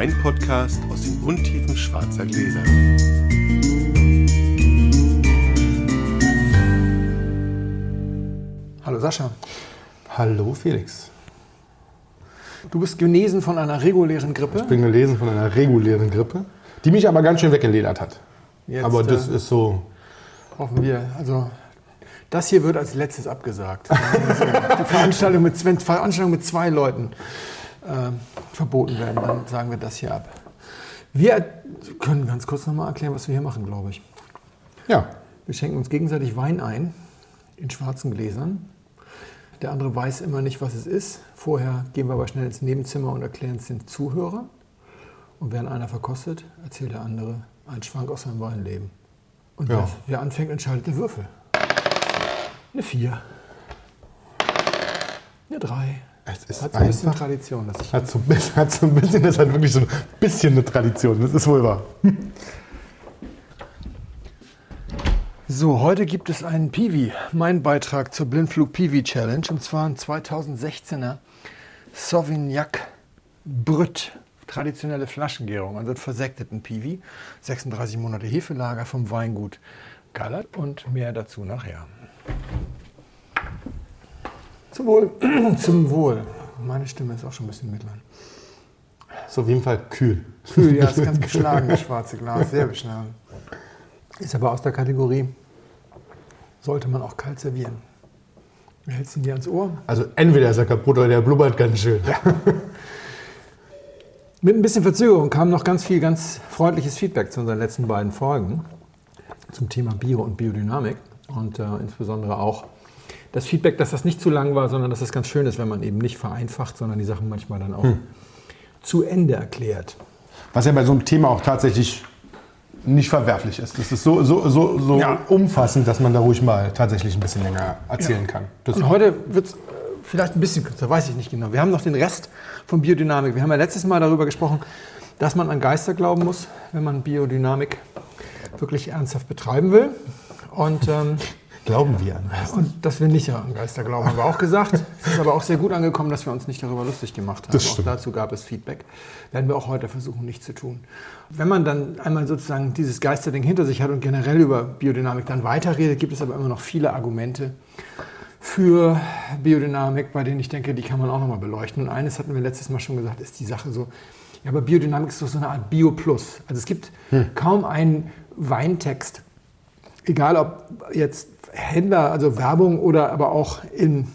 Weinpodcast aus den Untiefen schwarzer Gläser. Hallo Sascha. Hallo Felix. Du bist genesen von einer regulären Grippe. Ich bin gelesen von einer regulären Grippe, die mich aber ganz schön weggeledert hat. Jetzt, aber das äh, ist so. Hoffen wir. Also das hier wird als letztes abgesagt. Die Veranstaltung mit, Veranstaltung mit zwei Leuten äh, verboten werden, dann sagen wir das hier ab. Wir können ganz kurz nochmal erklären, was wir hier machen, glaube ich. Ja, Wir schenken uns gegenseitig Wein ein in schwarzen Gläsern. Der andere weiß immer nicht, was es ist. Vorher gehen wir aber schnell ins Nebenzimmer und erklären es den Zuhörern. Und während einer verkostet, erzählt der andere einen Schwank aus seinem Weinleben. Und Ja. wer, wer anfängt, entscheidet der Würfel. Eine 4. Eine 3. es ist Hat so ein bisschen. Tradition. Ich Hat so, hat so ein bisschen, das hat wirklich so ein bisschen eine Tradition. Das ist wohl wahr. So, heute gibt es einen Piwi, mein Beitrag zur Blindflug Piwi Challenge, und zwar ein 2016er Sauvignac Brüt, traditionelle Flaschengärung, also versekteten Piwi, 36 Monate Hefelager vom Weingut Gallert und mehr dazu nachher. Zum Wohl. Zum Wohl. Meine Stimme ist auch schon ein bisschen mittlern. Ist auf jeden Fall kühl. Kühl, ja, ist ganz beschlagen, das schwarze Glas, sehr beschlagen. Ist aber aus der Kategorie, sollte man auch kalt servieren. Du hältst ihn dir ans Ohr. Also entweder ist er kaputt oder der blubbert ganz schön. Mit ein bisschen Verzögerung kam noch ganz viel ganz freundliches Feedback zu unseren letzten beiden Folgen zum Thema Bio und Biodynamik und äh, insbesondere auch das Feedback, dass das nicht zu lang war, sondern dass es ganz schön ist, wenn man eben nicht vereinfacht, sondern die Sachen manchmal dann auch zu Ende erklärt. Was ja bei so einem Thema auch tatsächlich nicht verwerflich ist. Das ist so, so, so, so Ja. umfassend, dass man da ruhig mal tatsächlich ein bisschen länger erzählen kann. Das Und heute wird es vielleicht ein bisschen kürzer, weiß ich nicht genau. Wir haben noch den Rest von Biodynamik. Wir haben ja letztes Mal darüber gesprochen, dass man an Geister glauben muss, wenn man Biodynamik wirklich ernsthaft betreiben will. Und, ähm, glauben wir an. und dass wir nicht an Geister glauben, haben wir auch gesagt. Es ist aber auch sehr gut angekommen, dass wir uns nicht darüber lustig gemacht haben. Auch dazu gab es Feedback. Werden wir auch heute versuchen, nicht zu tun. Wenn man dann einmal sozusagen dieses Geisterding hinter sich hat und generell über Biodynamik dann weiterredet, gibt es aber immer noch viele Argumente, für Biodynamik, bei denen ich denke, die kann man auch nochmal beleuchten. Und eines hatten wir letztes Mal schon gesagt, ist die Sache so, ja, aber Biodynamik ist doch so eine Art Bio Plus. Also es gibt kaum einen Weintext, egal ob jetzt Händler, also Werbung oder aber auch in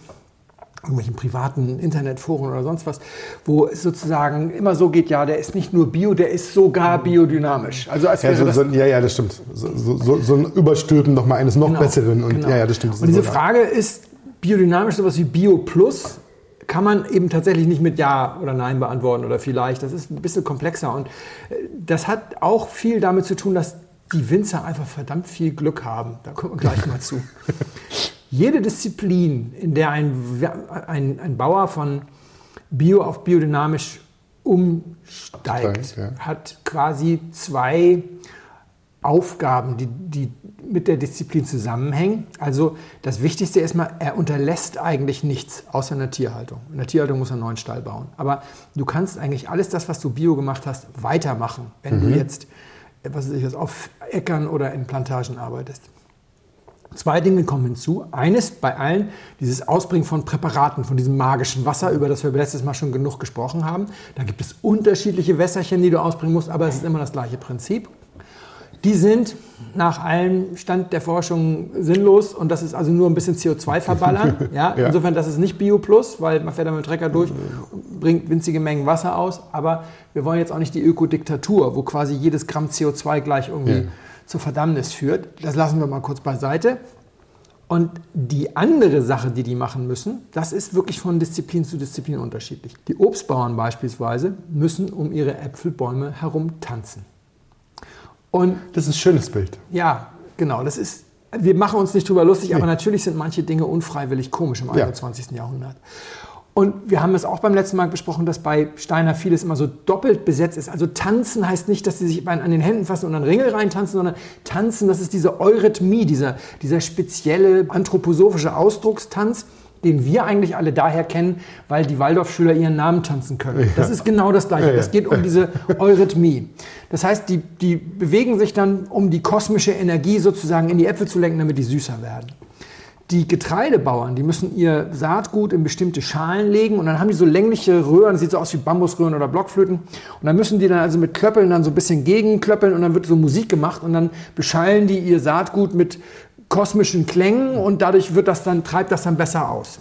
irgendwelchen privaten Internetforen oder sonst was, wo es sozusagen immer so geht, ja, der ist nicht nur bio, der ist sogar biodynamisch. Also als Ja, so, so, ja, ja, das stimmt. So, so, so, ein Überstülpen noch mal eines noch Genau, besseren. Und, genau. Ja, ja, das stimmt. Das Und diese wahr. Frage ist biodynamisch sowas wie Bio Plus kann man eben tatsächlich nicht mit Ja oder Nein beantworten oder vielleicht. Das ist ein bisschen komplexer und äh, das hat auch viel damit zu tun, dass die Winzer einfach verdammt viel Glück haben. Da kommen wir gleich mal zu. Jede Disziplin, in der ein, ein, ein Bauer von Bio auf biodynamisch umsteigt, Steigt, ja. hat quasi zwei Aufgaben, die, die mit der Disziplin zusammenhängen. Also das Wichtigste ist mal, er unterlässt eigentlich nichts außer in der Tierhaltung. In der Tierhaltung muss er einen neuen Stall bauen. Aber du kannst eigentlich alles das, was du bio gemacht hast, weitermachen, wenn du jetzt was weiß ich, auf Äckern oder in Plantagen arbeitest. Zwei Dinge kommen hinzu. Eines bei allen, dieses Ausbringen von Präparaten, von diesem magischen Wasser, über das wir letztes Mal schon genug gesprochen haben. Da gibt es unterschiedliche Wässerchen, die du ausbringen musst, aber es ist immer das gleiche Prinzip. Die sind nach allem Stand der Forschung sinnlos und das ist also nur ein bisschen CO2 verballern. Ja? Insofern, das ist nicht Bio Plus, weil man fährt da mit dem Trecker durch und bringt winzige Mengen Wasser aus. Aber wir wollen jetzt auch nicht die Ökodiktatur, wo quasi jedes Gramm CO2 gleich irgendwie Ja. zur Verdammnis führt. Das lassen wir mal kurz beiseite. Und die andere Sache, die die machen müssen, das ist wirklich von Disziplin zu Disziplin unterschiedlich. Die Obstbauern beispielsweise müssen um ihre Äpfelbäume herum tanzen. Und Das ist ein schönes Bild. ja, genau, das ist, wir machen uns nicht drüber lustig, aber natürlich sind manche Dinge unfreiwillig komisch im Ja. 21. Jahrhundert. Und wir haben es auch beim letzten Mal besprochen, dass bei Steiner vieles immer so doppelt besetzt ist. Also tanzen heißt nicht, dass sie sich an den Händen fassen und einen Ringel reintanzen, sondern tanzen, das ist diese Eurythmie, dieser, dieser spezielle anthroposophische Ausdruckstanz, den wir eigentlich alle daher kennen, weil die Waldorfschüler ihren Namen tanzen können. Das ist genau das Gleiche. Ja, ja. Es geht um diese Eurythmie. Das heißt, die, die bewegen sich dann, um die kosmische Energie sozusagen in die Äpfel zu lenken, damit die süßer werden. Die Getreidebauern, die müssen ihr Saatgut in bestimmte Schalen legen und dann haben die so längliche Röhren, das sieht so aus wie Bambusröhren oder Blockflöten. Und dann müssen die dann also mit Klöppeln dann so ein bisschen gegenklöppeln und dann wird so Musik gemacht und dann beschallen die ihr Saatgut mit kosmischen Klängen und dadurch wird das dann, treibt das dann besser aus.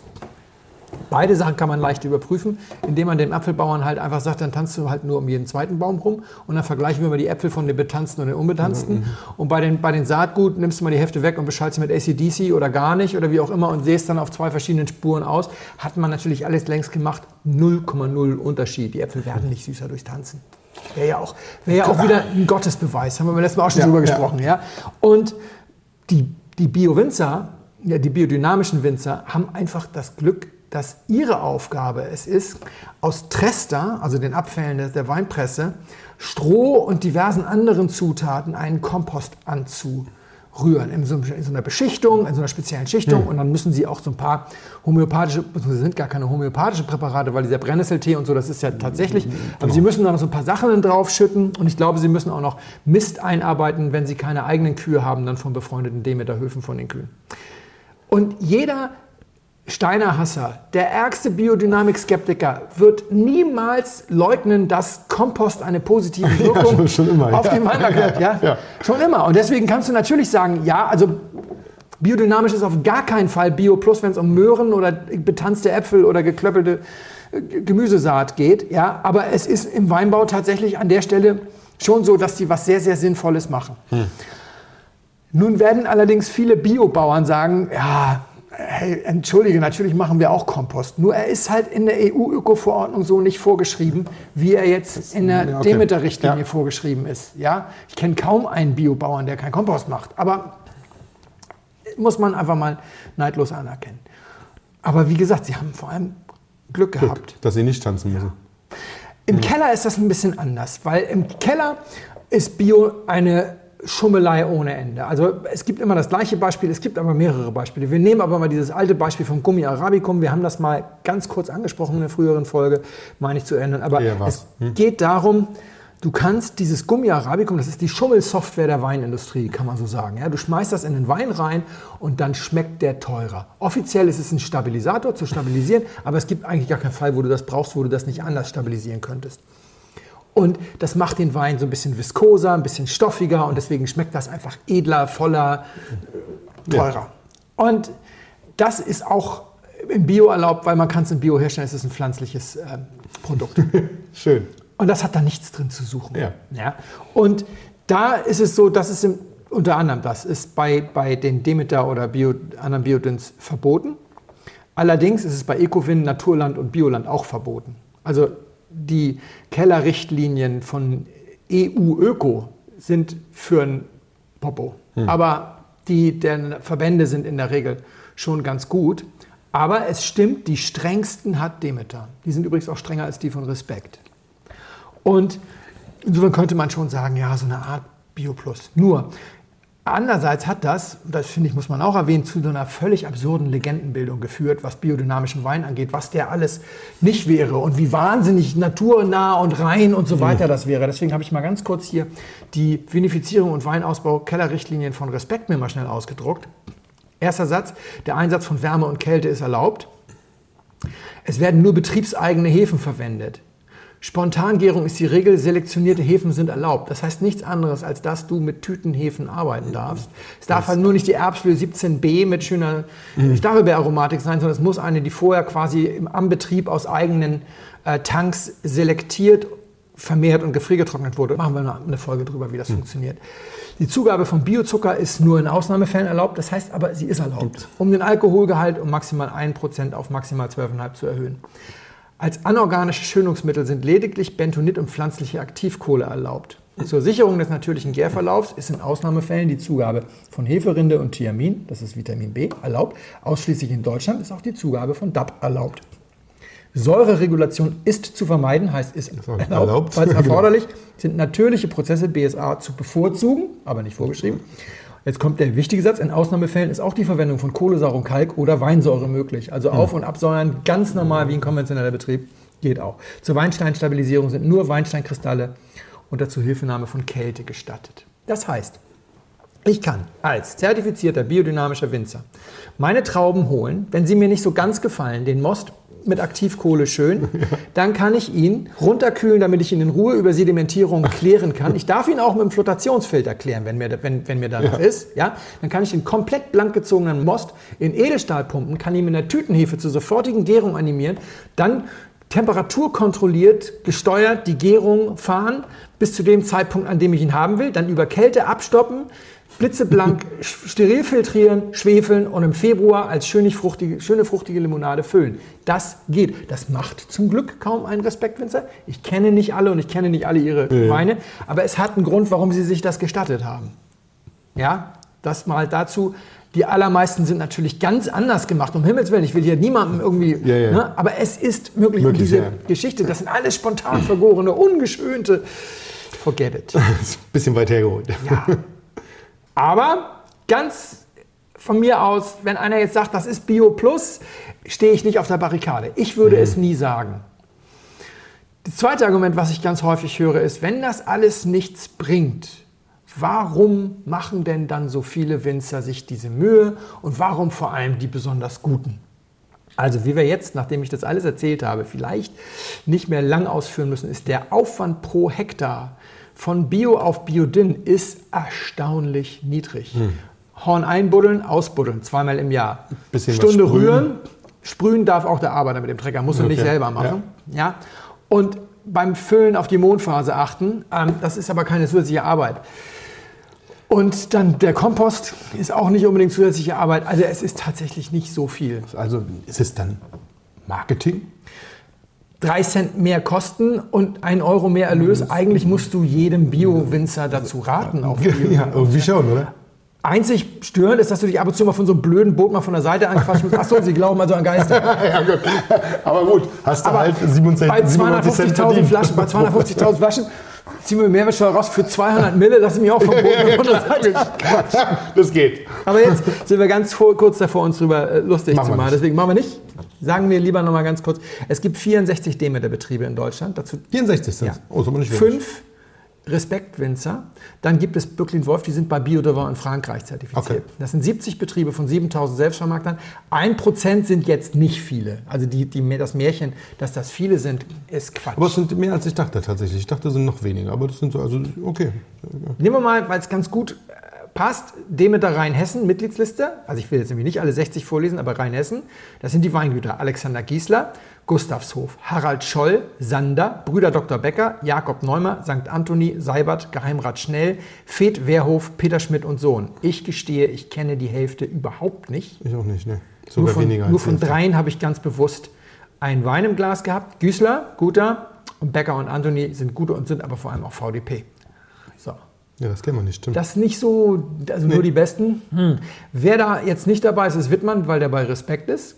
Beide Sachen kann man leicht überprüfen, indem man dem Apfelbauern halt einfach sagt, dann tanzt du halt nur um jeden zweiten Baum rum und dann vergleichen wir mal die Äpfel von den betanzten und den unbetanzten. Und bei den, bei den Saatgut nimmst du mal die Hälfte weg und beschallst mit ACDC oder gar nicht oder wie auch immer und säst dann auf zwei verschiedenen Spuren aus. Hat man natürlich alles längst gemacht, 0,0 Unterschied. Die Äpfel werden nicht süßer durchs Tanzen. Wäre ja auch, wäre ja auch wieder ein Gottesbeweis, haben wir beim letzten Mal auch schon Ja, drüber ja. gesprochen. Ja? Und die, die Bio-Winzer, ja, die biodynamischen Winzer, haben einfach das Glück, dass ihre Aufgabe es ist, aus Trester, also den Abfällen der- Weinpresse, Stroh und diversen anderen Zutaten einen Kompost anzurühren. In so, in so einer Beschichtung, in so einer speziellen Schichtung. Und dann müssen sie auch so ein paar homöopathische, beziehungsweise sind gar keine homöopathische Präparate, weil dieser Brennnesseltee und so, das ist ja tatsächlich. Aber sie müssen da noch so ein paar Sachen draufschütten. Und ich glaube, sie müssen auch noch Mist einarbeiten, wenn sie keine eigenen Kühe haben, dann von befreundeten Demeterhöfen von den Kühen. Und jeder Steiner Hasser, der ärgste Biodynamik-Skeptiker, wird niemals leugnen, dass Kompost eine positive Wirkung schon- schon immer, auf ja. den Weinberg hat. Ja? Ja. Schon immer. Und deswegen kannst du natürlich sagen, ja, also biodynamisch ist auf gar keinen Fall Bio Plus, wenn es um Möhren oder betanzte Äpfel oder geklöppelte äh, Gemüsesaat geht. Ja? Aber es ist im Weinbau tatsächlich an der Stelle schon so, dass die was sehr, sehr Sinnvolles machen. Nun werden allerdings viele Biobauern sagen, ja, hey, entschuldige, natürlich machen wir auch Kompost. Nur er ist halt in der EU-Öko-Verordnung so nicht vorgeschrieben, wie er jetzt in der ja, okay. Demeter-Richtlinie Ja. vorgeschrieben ist. Ja? Ich kenne kaum einen Biobauern, der keinen Kompost macht. Aber muss man einfach mal neidlos anerkennen. Aber wie gesagt, sie haben vor allem Glück gehabt. Dass sie nicht tanzen müssen. Im Keller ist das ein bisschen anders, weil im Keller ist Bio eine Schummelei ohne Ende. Also es gibt immer das gleiche Beispiel, es gibt aber mehrere Beispiele. Wir nehmen aber mal dieses alte Beispiel vom Gummi Arabicum. Wir haben das mal ganz kurz angesprochen in der früheren Folge, meine ich zu erinnern. Aber Ja, es geht darum, du kannst dieses Gummi Arabicum, das ist die Schummelsoftware der Weinindustrie, kann man so sagen. Ja, du schmeißt das in den Wein rein und dann schmeckt der teurer. Offiziell ist es ein Stabilisator zu stabilisieren, aber es gibt eigentlich gar keinen Fall, wo du das brauchst, wo du das nicht anders stabilisieren könntest. Und das macht den Wein so ein bisschen viskoser, ein bisschen stoffiger und deswegen schmeckt das einfach edler, voller, äh, teurer. Und das ist auch im Bio erlaubt, weil man kann es im Bio herstellen, es ist ein pflanzliches ähm, Produkt. Schön. Und das hat da nichts drin zu suchen. Ja. Ja? Und da ist es so, dass es im, unter anderem das ist bei, bei den Demeter oder Bio, anderen Biodünns verboten. Allerdings ist es bei Ecovin, Naturland und Bioland auch verboten. Also die Kellerrichtlinien von EU-Öko sind für ein Popo. Aber die der Verbände sind in der Regel schon ganz gut. Aber es stimmt, die strengsten hat Demeter. Die sind übrigens auch strenger als die von Respekt. Und insofern könnte man schon sagen, ja, so eine Art Bioplus. Nur, andererseits hat das, das finde ich, muss man auch erwähnen, zu so einer völlig absurden Legendenbildung geführt, was biodynamischen Wein angeht, was der alles nicht wäre und wie wahnsinnig naturnah und rein und so weiter das wäre. Deswegen habe ich mal ganz kurz hier die Vinifizierung und Weinausbau Kellerrichtlinien von Respekt mir mal schnell ausgedruckt. Erster Satz, der Einsatz von Wärme und Kälte ist erlaubt. Es werden nur betriebseigene Hefen verwendet. Spontangärung ist die Regel, selektionierte Hefen sind erlaubt. Das heißt nichts anderes, als dass du mit Tütenhefen arbeiten darfst. Es darf halt nur nicht die Erbsflöhe 17b mit schöner Stachelbeeraromatik sein, sondern es muss eine, die vorher quasi am Betrieb aus eigenen äh, Tanks selektiert, vermehrt und gefriergetrocknet wurde. Machen wir noch eine Folge drüber, wie das funktioniert. Die Zugabe von Biozucker ist nur in Ausnahmefällen erlaubt, das heißt aber, sie ist erlaubt, um den Alkoholgehalt um maximal 1% auf maximal 12,5 zu erhöhen. Als anorganische Schönungsmittel sind lediglich Bentonit und pflanzliche Aktivkohle erlaubt. Zur Sicherung des natürlichen Gärverlaufs ist in Ausnahmefällen die Zugabe von Heferinde und Thiamin, das ist Vitamin B, erlaubt. Ausschließlich in Deutschland ist auch die Zugabe von DAP erlaubt. Säureregulation ist zu vermeiden, heißt ist erlaubt, erlaubt. falls Genau. erforderlich, sind natürliche Prozesse BSA zu bevorzugen, aber nicht vorgeschrieben. Jetzt kommt der wichtige Satz, in Ausnahmefällen ist auch die Verwendung von Kohlensäure und Kalk oder Weinsäure möglich. Also Auf- und Absäuern ganz normal wie ein konventioneller Betrieb geht auch. Zur Weinsteinstabilisierung sind nur Weinsteinkristalle unter Zuhilfenahme von Kälte gestattet. Das heißt, ich kann als zertifizierter biodynamischer Winzer meine Trauben holen, wenn sie mir nicht so ganz gefallen, den Most mit Aktivkohle schön, dann kann ich ihn runterkühlen, damit ich ihn in Ruhe über Sedimentierung klären kann. Ich darf ihn auch mit dem Flotationsfilter klären, wenn mir, wenn, wenn mir danach ist. Ja? Dann kann ich den komplett blank gezogenen Most in Edelstahl pumpen, kann ihn mit einer Tütenhefe zur sofortigen Gärung animieren, dann temperaturkontrolliert, gesteuert die Gärung fahren bis zu dem Zeitpunkt, an dem ich ihn haben will, dann über Kälte abstoppen, blitzeblank steril filtrieren, schwefeln und im Februar als schöne fruchtige, schöne fruchtige Limonade füllen. Das geht. Das macht zum Glück kaum einen Respektwinzer. Ich kenne nicht alle und ich kenne nicht alle ihre Ja. Weine, aber es hat einen Grund, warum sie sich das gestattet haben. Ja, das mal dazu. Die allermeisten sind natürlich ganz anders gemacht, um Himmels Willen. Ich will hier niemandem irgendwie. Ja, ja. Ne, aber es ist möglich. Möglich, diese. Geschichte, das sind alles spontan vergorene, ungeschönte. Forget it. Das ist ein bisschen weit hergeholt. Ja. Aber ganz von mir aus, wenn einer jetzt sagt, das ist Bio Plus, stehe ich nicht auf der Barrikade. Ich würde es nie sagen. Das zweite Argument, was ich ganz häufig höre, ist, wenn das alles nichts bringt, warum machen denn dann so viele Winzer sich diese Mühe und warum vor allem die besonders guten? Also wie wir jetzt, nachdem ich das alles erzählt habe, vielleicht nicht mehr lang ausführen müssen, ist der Aufwand pro Hektar von Bio auf Biodyn ist erstaunlich niedrig. Horn einbuddeln, ausbuddeln, zweimal im Jahr. Bisschen Stunde rühren. Sprühen darf auch der Arbeiter mit dem Trecker, muss er nicht Okay, selber machen. Ja. Und beim Füllen auf die Mondphase achten, ähm, das ist aber keine zusätzliche Arbeit. Und dann der Kompost ist auch nicht unbedingt zusätzliche Arbeit. Also es ist tatsächlich nicht so viel. Also ist es dann Marketing? Drei Cent mehr Kosten und ein Euro mehr Erlös. Eigentlich musst du jedem Bio-Winzer dazu raten. Auf Bio. Ja, irgendwie schon, oder? Einzig störend ist, dass du dich ab und zu mal von so einem blöden Boot mal von der Seite anquatschen musst. Achso, sie glauben also an Geister. ja, gut. Aber gut, hast du Aber halt 27, bei 97 Cent 250.000 verdient. Flaschen, bei 250.000 Flaschen ziehen wir Mehrwertsteuer raus für 200 Mille. Lass mich auch vom Boot mal von der Seite. Das geht. Aber jetzt sind wir ganz vor, kurz davor, uns drüber äh, lustig Machen zu machen. Deswegen machen wir nicht. Sagen wir lieber noch mal ganz kurz. Es gibt 64 Demeter-Betriebe in Deutschland. Dazu 64 sind Ja. Oh, aber nicht wenig. fünf Respektwinzer. Dann gibt es Böcklin Wolf, die sind bei Biodevant in Frankreich zertifiziert. Okay. Das sind 70 Betriebe von 7000 Selbstvermarktern. Ein Prozent sind jetzt nicht viele. Also die, die, das Märchen, dass das viele sind, ist Quatsch. Aber es sind mehr als ich dachte tatsächlich. Ich dachte, es sind noch weniger. Aber das sind so, also okay. Nehmen wir mal, weil es ganz gut passt, Demeter Rheinhessen, Mitgliedsliste. Also ich will jetzt nämlich nicht alle 60 vorlesen, aber Rheinhessen. Das sind die Weingüter Alexander Giesler, Gustavshof, Harald Scholl, Sander, Brüder Dr. Becker, Jakob Neumer, St. Anthony, Seibert, Geheimrat Schnell, Feth Wehrhof, Peter Schmidt und Sohn. Ich gestehe, ich kenne die Hälfte überhaupt nicht. Ich auch nicht, ne. Nur Sogar von, weniger nur von dreien habe ich ganz bewusst einen Wein im Glas gehabt. Güßler, guter. Und Becker und Anthony sind gute und sind aber vor allem auch VDP. Ja, das kennen wir nicht, stimmt. Das ist nicht so, also nur die Besten. Hm. Wer da jetzt nicht dabei ist, ist Wittmann, weil der bei Respekt ist.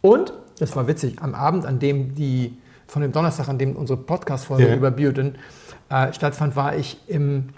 Und, das war witzig, am Abend, an dem die, von dem Donnerstag, an dem unsere Podcast-Folge Ja. über Biodyn äh, stattfand, war ich im,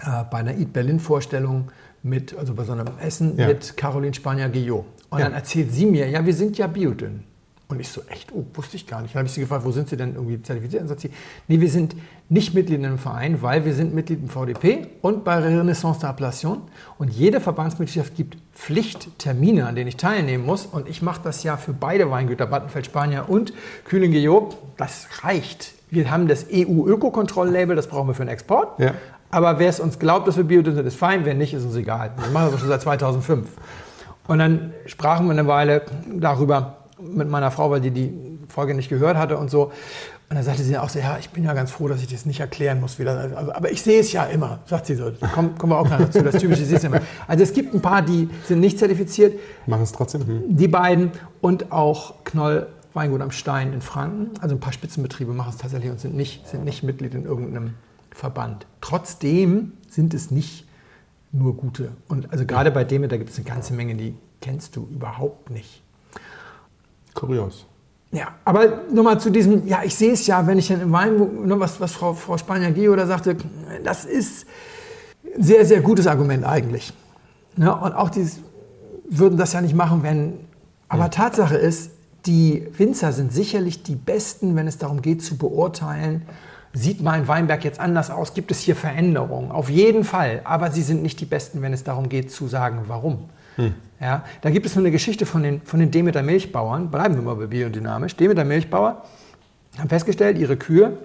äh, bei einer Eat Berlin-Vorstellung mit, also bei so einem Essen Ja. mit Caroline Spanier-Guillot. Und Ja. dann erzählt sie mir, ja, wir sind ja Biodyn. Und ich so, echt, oh, wusste ich gar nicht. Dann habe ich sie gefragt, wo sind Sie denn irgendwie zertifiziert? Und sagt sie, nee, wir sind nicht Mitglied in einem Verein, weil wir sind Mitglied im VDP und bei Renaissance d'Appellation. Und jede Verbandsmitgliedschaft gibt Pflichttermine, an denen ich teilnehmen muss. Und ich mache das ja für beide Weingüter, Battenfeld Spanier und Kühling-Guillot. Das reicht. Wir haben das EU-Ökokontroll-Label, das brauchen wir für den Export. Ja. Aber wer es uns glaubt, dass wir Biodyn sind, ist fein. Wer nicht, ist uns egal. Wir machen das schon seit 2005. Und dann sprachen wir eine Weile darüber mit meiner Frau, weil die die Folge nicht gehört hatte und so. Und dann sagte sie auch so, ja, ich bin ja ganz froh, dass ich das nicht erklären muss. Wieder. Also, aber ich sehe es ja immer, sagt sie so. Komm, kommen wir auch noch dazu, das typische, ich sehe es ja immer. Also es gibt ein paar, die sind nicht zertifiziert. Machen es trotzdem. Hm. Die beiden und auch Knoll Weingut am Stein in Franken. Also ein paar Spitzenbetriebe machen es tatsächlich und sind nicht, sind nicht Mitglied in irgendeinem Verband. Trotzdem sind es nicht nur gute. Und also gerade bei Demeter gibt es eine ganze Menge, die kennst du überhaupt nicht. Kurios. Ja, aber nochmal zu diesem, ja, ich sehe es ja, wenn ich dann im Wein, ne, was, was Frau, Frau Spanier-Geo da sagte, das ist, Sehr, sehr gutes Argument eigentlich. Ne? Und auch die würden das ja nicht machen, wenn. Aber Tatsache ist, die Winzer sind sicherlich die Besten, wenn es darum geht zu beurteilen, sieht mein Weinberg jetzt anders aus, gibt es hier Veränderungen? Auf jeden Fall. Aber sie sind nicht die Besten, wenn es darum geht zu sagen, warum. Hm. Ja, da gibt es nur eine Geschichte von den, von den Demeter Milchbauern, bleiben wir mal bei biodynamisch. Demeter Milchbauer haben festgestellt, ihre Kühe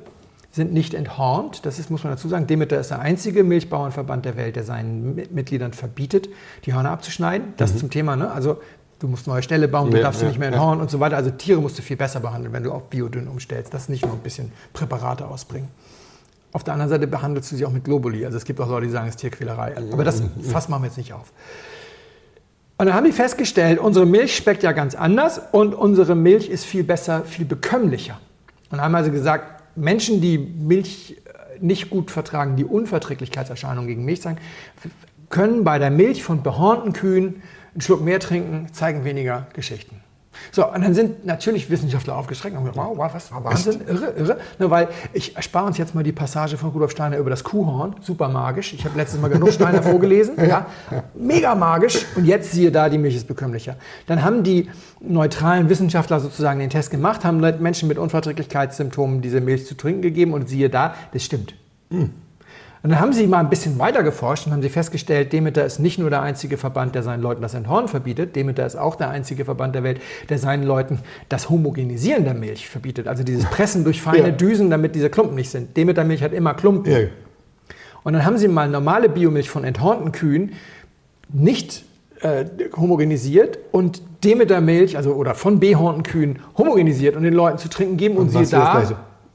sind nicht enthornt. Das ist, muss man dazu sagen, Demeter ist der einzige Milchbauernverband der Welt, der seinen Mitgliedern verbietet, die Hörner abzuschneiden. Das mhm. zum Thema. Ne? Also du musst neue Ställe bauen, du ja, darfst sie ja, nicht mehr enthornen ja. und so weiter. Also Tiere musst du viel besser behandeln, wenn du auf Biodünn umstellst. Das nicht nur ein bisschen Präparate ausbringen. Auf der anderen Seite behandelst du sie auch mit Globuli. Also es gibt auch Leute, die sagen, es ist Tierquälerei. Aber das Fass machen wir jetzt nicht auf. Und dann haben die festgestellt, unsere Milch schmeckt ja ganz anders und unsere Milch ist viel besser, viel bekömmlicher. Und haben also gesagt, Menschen, die Milch äh, nicht gut vertragen, die Unverträglichkeitserscheinungen gegen Milch zeigen, können bei der Milch von behornten Kühen einen Schluck mehr trinken, zeigen weniger Geschichten. So, und dann sind natürlich Wissenschaftler aufgeschreckt und haben gesagt, wow, wow, was, Wahnsinn, irre, irre. Ne, weil ich erspare uns jetzt mal die Passage von Rudolf Steiner über das Kuhhorn, super magisch. Ich habe letztes Mal genug Steiner vorgelesen, ja, mega magisch. Und jetzt siehe da, die Milch ist bekömmlicher. Dann haben die neutralen Wissenschaftler sozusagen den Test gemacht, haben Menschen mit Unverträglichkeitssymptomen diese Milch zu trinken gegeben und siehe da, das stimmt. Mhm. Und dann haben sie mal ein bisschen weiter geforscht und haben sie festgestellt, Demeter ist nicht nur der einzige Verband, der seinen Leuten das Enthorn verbietet, Demeter ist auch der einzige Verband der Welt, der seinen Leuten das Homogenisieren der Milch verbietet. Also dieses Pressen durch feine ja. Düsen, damit diese Klumpen nicht sind. Demeter-Milch hat immer Klumpen. Ja. Und dann haben sie mal normale Biomilch von enthornten Kühen nicht äh, homogenisiert und Demeter-Milch, also oder von behornten Kühen homogenisiert und den Leuten zu trinken geben und, und siehe da.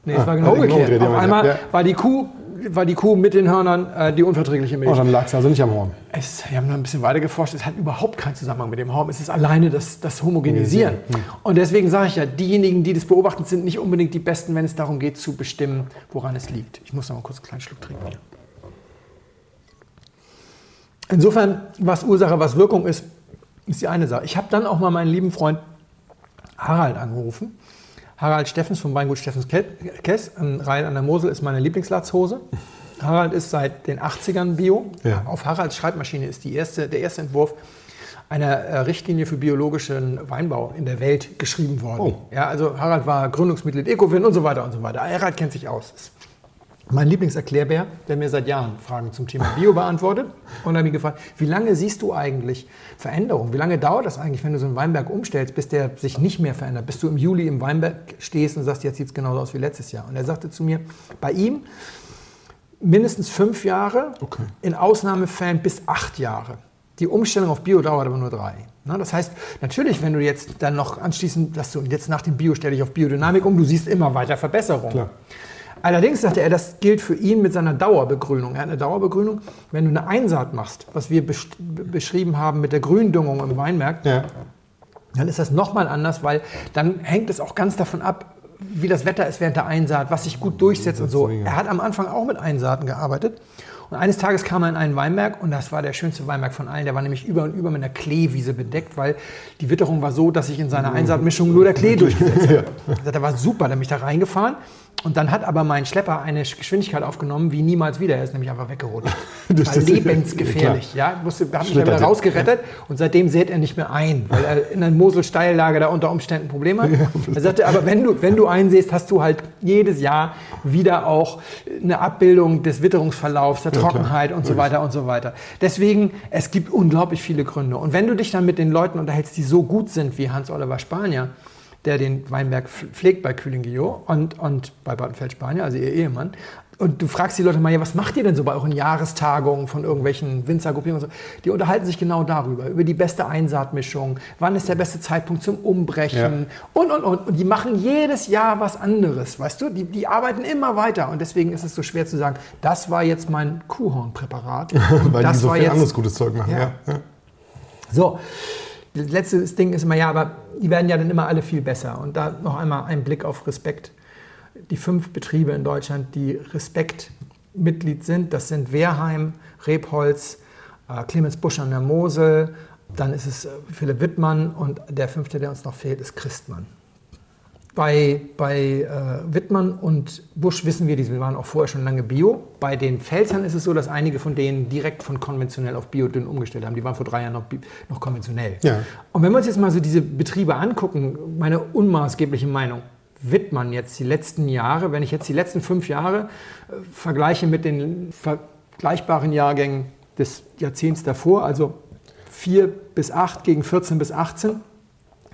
Nee, es ah, war genau umgekehrt. Auf einmal ja. war die Kuh war die Kuh mit den Hörnern äh, die unverträgliche Milch. Oh, dann lag es also nicht am Horn. Es, wir haben noch ein bisschen weiter geforscht. Es hat überhaupt keinen Zusammenhang mit dem Horn. Es ist alleine das, das Homogenisieren. Hm. Und deswegen sage ich ja, diejenigen, die das beobachten, sind nicht unbedingt die Besten, wenn es darum geht, zu bestimmen, woran es liegt. Ich muss noch mal kurz einen kleinen Schluck trinken. Hier. Insofern, was Ursache, was Wirkung ist, ist die eine Sache. Ich habe dann auch mal meinen lieben Freund Harald angerufen Harald Steffens vom Weingut Steffens Kess in Rhein an der Mosel ist meine Lieblingslatzhose. Harald ist seit den 80ern Bio. Ja. Auf Haralds Schreibmaschine ist die erste, der erste Entwurf einer äh, Richtlinie für biologischen Weinbau in der Welt geschrieben worden. Oh. Ja, also Harald war Gründungsmitglied Ecovin und so weiter und so weiter. Harald kennt sich aus. Ist mein Lieblingserklärbär, der mir seit Jahren Fragen zum Thema Bio beantwortet. Und habe ihn gefragt, wie lange siehst du eigentlich Veränderung? Wie lange dauert das eigentlich, wenn du so einen Weinberg umstellst, bis der sich nicht mehr verändert? Bis du im Juli im Weinberg stehst und sagst, jetzt sieht es genauso aus wie letztes Jahr. Und er sagte zu mir, bei ihm mindestens fünf Jahre, okay. in Ausnahmefällen bis acht Jahre. Die Umstellung auf Bio dauert aber nur drei. Das heißt, natürlich, wenn du jetzt dann noch anschließend, dass du jetzt nach dem Bio stelle ich auf Biodynamik um, du siehst immer weiter Verbesserungen. Allerdings sagte er, das gilt für ihn mit seiner Dauerbegrünung. Er hat eine Dauerbegrünung. Wenn du eine Einsaat machst, was wir beschrieben haben mit der Gründüngung im Weinberg, ja. dann ist das nochmal anders, weil dann hängt es auch ganz davon ab, wie das Wetter ist während der Einsaat, was sich gut durchsetzt und so. Er hat am Anfang auch mit Einsaaten gearbeitet. Und eines Tages kam er in einen Weinberg und das war der schönste Weinberg von allen. Der war nämlich über und über mit einer Kleewiese bedeckt, weil die Witterung war so, dass sich in seiner Einsaatmischung nur der Klee durchgesetzt hat. Der war super, der hat mich da reingefahren und dann hat aber mein Schlepper eine Geschwindigkeit aufgenommen wie niemals wieder. Er ist nämlich einfach weggerutscht. Das war lebensgefährlich. Ja, ja musste, hat mich dann wieder rausgerettet und seitdem sät er nicht mehr ein, weil er in der Moselsteillage da unter Umständen Probleme hat. Er sagte, aber wenn du, wenn du einsäst, hast du halt jedes Jahr wieder auch eine Abbildung des Witterungsverlaufs, der Trockenheit und so weiter und so weiter. Deswegen, es gibt unglaublich viele Gründe. Und wenn du dich dann mit den Leuten unterhältst, die so gut sind wie Hans-Oliver Spanier, der den Weinberg pflegt bei Kühlingio und, und bei Badenfeld Spanier, also ihr Ehemann. Und du fragst die Leute mal, ja, was macht ihr denn so bei euren Jahrestagungen von irgendwelchen Winzergruppierungen und so? Die unterhalten sich genau darüber, über die beste Einsaatmischung, wann ist der beste Zeitpunkt zum Umbrechen ja. und, und, und. Und die machen jedes Jahr was anderes, weißt du? Die, die arbeiten immer weiter und deswegen ist es so schwer zu sagen, das war jetzt mein Kuhhornpräparat. Weil das die so viel jetzt, anderes gutes Zeug machen, ja. ja. So, das letzte Ding ist immer, ja, aber die werden ja dann immer alle viel besser. Und da noch einmal ein Blick auf Respekt. Die fünf Betriebe in Deutschland, die Respekt-Mitglied sind, das sind Wehrheim, Rebholz, äh, Clemens Busch an der Mosel, dann ist es äh, Philipp Wittmann und der fünfte, der uns noch fehlt, ist Christmann. Bei, bei äh, Wittmann und Busch wissen wir, die waren auch vorher schon lange Bio. Bei den Pfälzern ist es so, dass einige von denen direkt von konventionell auf Biodünn umgestellt haben. Die waren vor drei Jahren noch, noch konventionell. Ja. Und wenn wir uns jetzt mal so diese Betriebe angucken, meine unmaßgebliche Meinung, Wittmann jetzt die letzten Jahre, wenn ich jetzt die letzten fünf Jahre äh, vergleiche mit den vergleichbaren Jahrgängen des Jahrzehnts davor, also 4 bis 8 gegen 14 bis 18,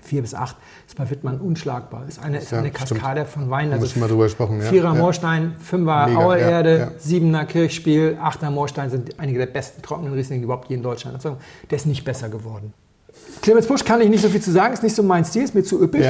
4 bis 8 ist bei Wittmann unschlagbar. Ist eine, ist Ja, eine stimmt. Kaskade von Weinen. Schon mal drüber gesprochen, ja. Vierer Ja. Moorstein, Fünfer Mega, Auererde, ja. Siebener Kirchspiel, Achter Moorstein sind einige der besten trockenen Rieslinge, die überhaupt je in Deutschland erzeugen. Der ist nicht besser geworden. Clemens Busch kann ich nicht so viel zu sagen, ist nicht so mein Stil, ist mir zu üppig.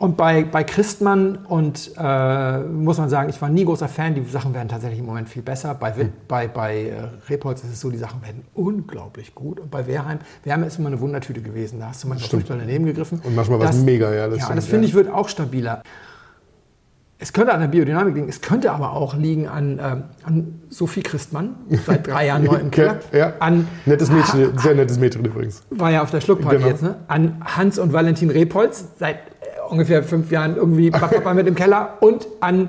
Ja. Und bei, bei Christmann und äh, muss man sagen, ich war nie großer Fan, die Sachen werden tatsächlich im Moment viel besser. Bei, Hm. Witt, bei, bei äh, Repolz ist es so, die Sachen werden unglaublich gut. Und bei Wehrheim, Wehrheim ist immer eine Wundertüte gewesen, da hast du manchmal furchtbar daneben gegriffen. Und manchmal was mega, ja, das ja, stimmt, das finde ja. ich wird auch stabiler. Es könnte an der Biodynamik liegen, es könnte aber auch liegen an, ähm, an Sophie Christmann, seit drei Jahren neu im Keller. Ja. An, Nettes Mädchen, sehr nettes Mädchen übrigens. war ja auf der Schluckparty Genau. jetzt, ne? An Hans und Valentin Repolz, seit ungefähr fünf Jahren irgendwie Papa mit im Keller und an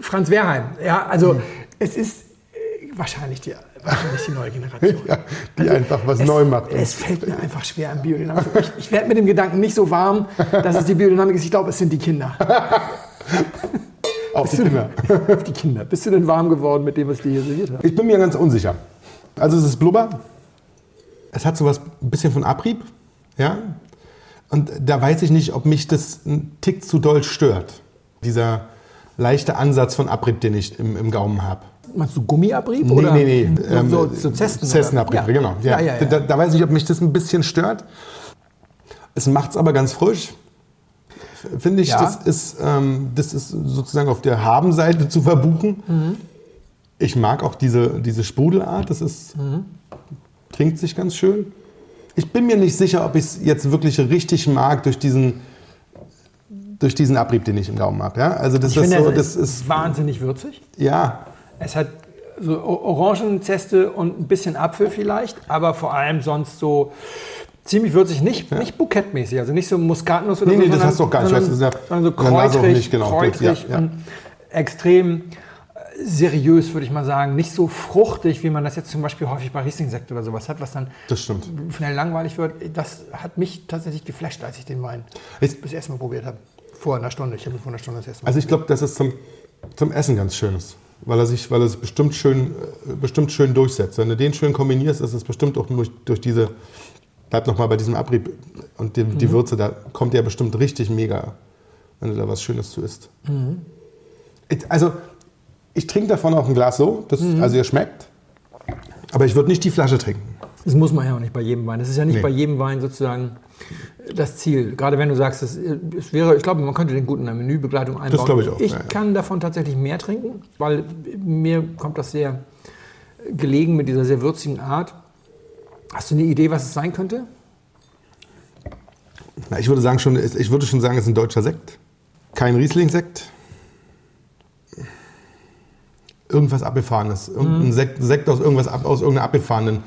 Franz Wehrheim. Ja, also Mhm. es ist äh, wahrscheinlich die, wahrscheinlich die neue Generation. Ja, die einfach was es, neu macht. Es fällt mir einfach schwer an Biodynamik. Ich, ich werde mit dem Gedanken nicht so warm, dass es die Biodynamik ist. Ich glaube, es sind die Kinder. Auch die Kinder. die Kinder. Bist du denn warm geworden mit dem, was die hier serviert haben? Ich bin mir ganz unsicher. Also es ist Blubber. Es hat sowas ein bisschen von Abrieb. Ja. Und da weiß ich nicht, ob mich das ein Tick zu doll stört. Dieser leichte Ansatz von Abrieb, den ich im, im Gaumen habe. Meinst du Gummiabrieb? Nee, oder nee, nee. So, Ähm, so, so Zesten? Zessenabrieb, oder? genau. Ja, ja, ja. Da, da weiß ich, ob mich das ein bisschen stört. Es macht es aber ganz frisch. Finde ich, Ja. das, ist, ähm, das ist sozusagen auf der Habenseite zu verbuchen. Mhm. Ich mag auch diese, diese Sprudelart. Das ist, Mhm. trinkt sich ganz schön. Ich bin mir nicht sicher, ob ich es jetzt wirklich richtig mag durch diesen, durch diesen Abrieb, den ich im Gaumen habe. Ja? Also das Ich ist finde, so, es das ist, ist, wahnsinnig würzig. ja, Es hat so Orangenzeste und ein bisschen Apfel vielleicht, aber vor allem sonst so ziemlich würzig, nicht, nicht bukettmäßig, also nicht so Muskatnuss oder Nee, so, nee, das hast du auch gar nicht. sondern, Das ist ja sondern so kräutrig, nicht, genau. kräutrig Ja, ja. extrem seriös, würde ich mal sagen. Nicht so fruchtig, wie man das jetzt zum Beispiel häufig bei Riesling-Sekt oder sowas hat, was dann das schnell langweilig wird. Das hat mich tatsächlich geflasht, als ich den Wein Ist- das erste Mal probiert habe. Vor einer Stunde. Ich habe ihn vor einer Stunde das erste Mal Also ich glaube, dass es zum, zum Essen ganz schön ist. Weil er sich, weil er sich bestimmt schön, äh, bestimmt schön durchsetzt. Wenn du den schön kombinierst, ist es bestimmt auch durch, durch diese, bleib noch mal bei diesem Abrieb und die, Mhm. die Würze, da kommt ja bestimmt richtig mega, wenn du da was Schönes zu isst. Mhm. Ich, also, ich trinke davon auch ein Glas so, das, Mhm. also er schmeckt. Aber ich würde nicht die Flasche trinken. Das muss man ja auch nicht bei jedem Wein. Das ist ja nicht Nee. bei jedem Wein sozusagen das Ziel. Gerade wenn du sagst, es, wäre, ich glaube, man könnte den gut in eine Menübegleitung einbauen. glaube ich auch, Ich ja, ja. kann davon tatsächlich mehr trinken, weil mir kommt das sehr gelegen mit dieser sehr würzigen Art. Hast du eine Idee, was es sein könnte? Na, ich würde sagen schon, ich würde schon sagen, es ist ein deutscher Sekt. Kein Riesling-Sekt. Irgendwas Abgefahrenes. Irgendein Sekt, Sekt aus, irgendwas, ab- aus irgendeiner abgefahrenen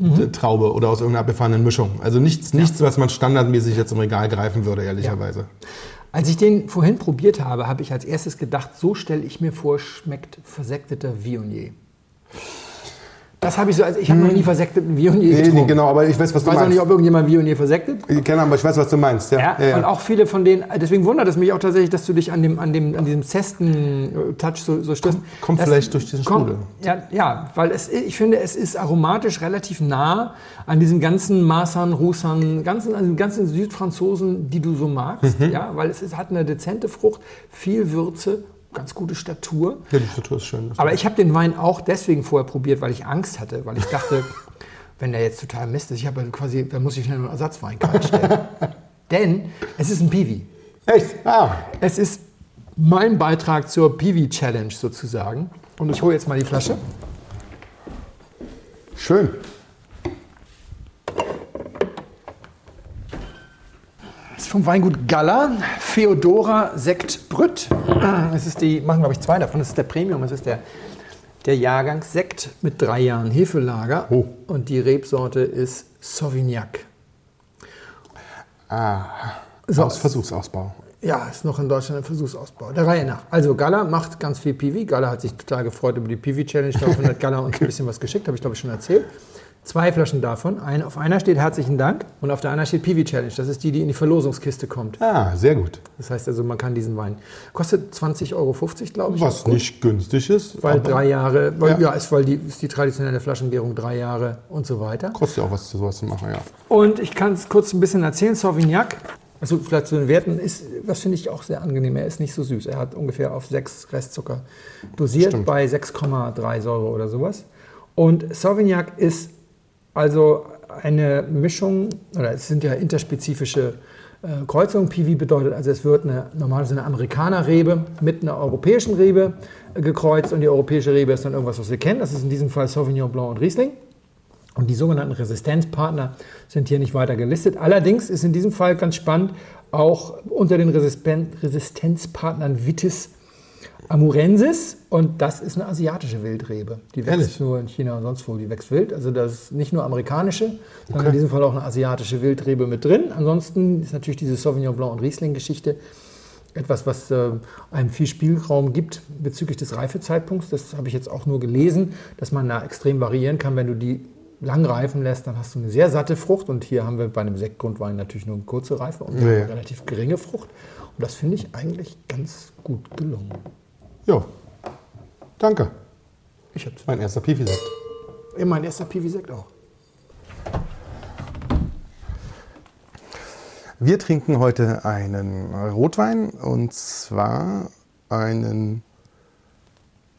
äh, Traube oder aus irgendeiner abgefahrenen Mischung. Also nichts, nichts, was man standardmäßig jetzt im Regal greifen würde, ehrlicherweise. Als ich den vorhin probiert habe, habe ich als erstes gedacht, so stelle ich mir vor, schmeckt versekteter Viognier. Das habe ich so, also ich habe noch nie versekteten Viognier Nee, nee, getrunken. genau, aber ich weiß, was Ich du weiß auch meinst. nicht, ob irgendjemand Viognier versektet. ich kenne, aber ich weiß, was du meinst. Ja, Ja, ja, ja. und auch viele von denen, deswegen wundert es mich auch tatsächlich, dass du dich an, dem, an, dem, an diesem Zesten-Touch so, so störst. kommt Das vielleicht durch diesen kommt- Sprudel. Ja, ja, weil es, ich finde, es ist aromatisch relativ nah an diesen ganzen Masern, Russern, ganzen, an den ganzen Südfranzosen, die du so magst. Mhm. Ja, weil es ist, hat eine dezente Frucht, viel Würze, ganz gute Statur. ja, die Struktur ist schön. Aber ich habe den Wein auch deswegen vorher probiert, weil ich Angst hatte, weil ich dachte, wenn der jetzt total Mist ist, ich habe quasi, dann muss ich schnell einen Ersatzwein kaltstellen. Denn es ist ein Piwi. Echt? Ah, Es ist mein Beitrag zur Piwi Challenge sozusagen. Und ich hole jetzt mal die Flasche. schön. Das ist vom Weingut Galla, Feodora Sekt Brütt. Es ist die, machen glaube ich zwei davon. Das ist der Premium, es ist der, der Jahrgangssekt mit drei Jahren Hefelager. Oh. Und die Rebsorte ist Sauvignac. Ah, So. Aus Versuchsausbau. Ja, ist noch in Deutschland ein Versuchsausbau. Der Reihe nach. Also Gala macht ganz viel Piwi. Gala hat sich total gefreut über die Piwi-Challenge. Daraufhin hat Gala uns ein bisschen was geschickt, habe ich glaube ich schon erzählt. Zwei Flaschen davon. Ein, auf einer steht herzlichen Dank und auf der anderen steht Piwi Challenge. Das ist die, die in die Verlosungskiste kommt. Ah, sehr gut. Das heißt also, man kann diesen Wein. Kostet 20,50 Euro, glaube ich. Was nicht günstig ist. Weil drei Jahre, weil, Ja. ja. ist, weil die, ist die traditionelle Flaschengärung drei Jahre und so weiter. Kostet ja auch was, sowas zu machen, ja. Und ich kann es kurz ein bisschen erzählen. Sauvignac, also vielleicht zu den Werten, ist, was finde ich auch sehr angenehm. Er ist nicht so süß. Er hat ungefähr auf 6 Restzucker dosiert Stimmt. bei 6,3 Säure oder sowas. Und Sauvignac ist also eine Mischung, oder es sind ja interspezifische äh, Kreuzungen. Piwi bedeutet also, es wird eine normalerweise eine Amerikaner-Rebe mit einer europäischen Rebe gekreuzt und die europäische Rebe ist dann irgendwas, was wir kennen. Das ist in diesem Fall Sauvignon Blanc und Riesling. Und die sogenannten Resistenzpartner sind hier nicht weiter gelistet. Allerdings ist in diesem Fall ganz spannend auch unter den Resisten- Resistenzpartnern Vitis amurensis und das ist eine asiatische Wildrebe. Die wächst Ehrlich? nur in China und sonst wo, die wächst wild. Also das ist nicht nur amerikanische, sondern in diesem Fall auch eine asiatische Wildrebe mit drin. Ansonsten ist natürlich diese Sauvignon Blanc und Riesling-Geschichte etwas, was äh, einem viel Spielraum gibt bezüglich des Reifezeitpunkts. Das habe ich jetzt auch nur gelesen, dass man da extrem variieren kann. Wenn du die lang reifen lässt, dann hast du eine sehr satte Frucht. Und hier haben wir bei einem Sektgrundwein natürlich nur eine kurze Reife und Ja, ja. eine relativ geringe Frucht. Und das finde ich eigentlich ganz gut gelungen. Jo. Danke. Ich habe Mein erster Pifi-Sekt. mein erster Piwi-Sekt auch. Wir trinken heute einen Rotwein und zwar einen